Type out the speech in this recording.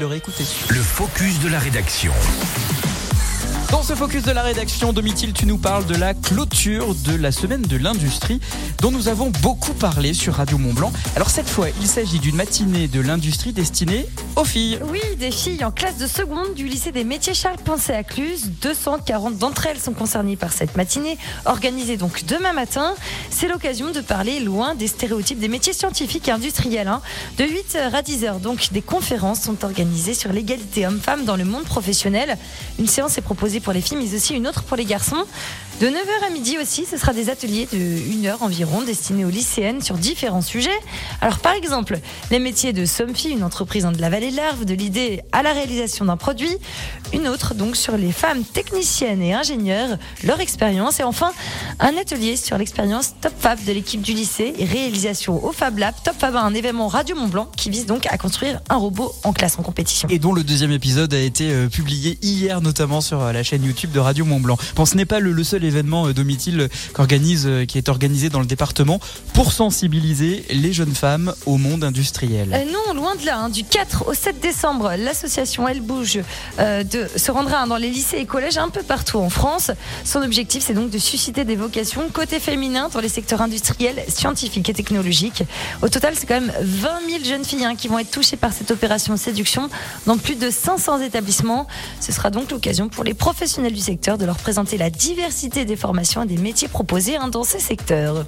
Le focus de la rédaction. Dans ce focus de la rédaction, Domitil, tu nous parles de la clôture de la semaine de l'industrie dont nous avons beaucoup parlé sur Radio Mont Blanc. Alors cette fois, il s'agit d'une matinée de l'industrie destinée aux filles. Oui, des filles en classe de seconde du lycée des métiers Charles Poncet à Cluse. 240 d'entre elles sont concernées par cette matinée, organisée donc demain matin. C'est l'occasion de parler loin des stéréotypes des métiers scientifiques et industriels. hein. De 8h à 10h, donc, des conférences sont organisées sur l'égalité homme-femme dans le monde professionnel. Une séance est proposée pour les filles, mais aussi une autre pour les garçons. De 9h à midi aussi, ce sera des ateliers de 1 heure environ destinés aux lycéennes sur différents sujets. Alors par exemple, les métiers de Somfy, une entreprise de la vallée de l'Arve, de l'idée à la réalisation d'un produit. Une autre donc sur les femmes techniciennes et ingénieurs, leur expérience. Et enfin, un atelier sur l'expérience Top Fab de l'équipe du lycée réalisation au Fab Lab. Top Fab, un événement Radio Mont Blanc qui vise donc à construire un robot en classe en compétition. Et dont le deuxième épisode a été euh, publié hier, notamment sur euh, la chaîne YouTube de Radio Mont Blanc. Bon, ce n'est pas le seul événement euh, Domitil euh, qu'organise, euh, qui est organisé dans le département pour sensibiliser les jeunes femmes au monde industriel. Euh, non, loin de là. hein. Du 4 au 7 décembre, l'association Elle Bouge se rendra hein, dans les lycées et collèges un peu partout en France. Son objectif, c'est donc de susciter des vocations côté féminin dans les secteurs industriels, scientifiques et technologiques. Au total, c'est quand même 20 000 jeunes filles hein, qui vont être touchées par cette opération séduction dans plus de 500 établissements. Ce sera donc l'occasion pour les professionnels du secteur de leur présenter la diversité des formations et des métiers proposés hein, dans ces secteurs.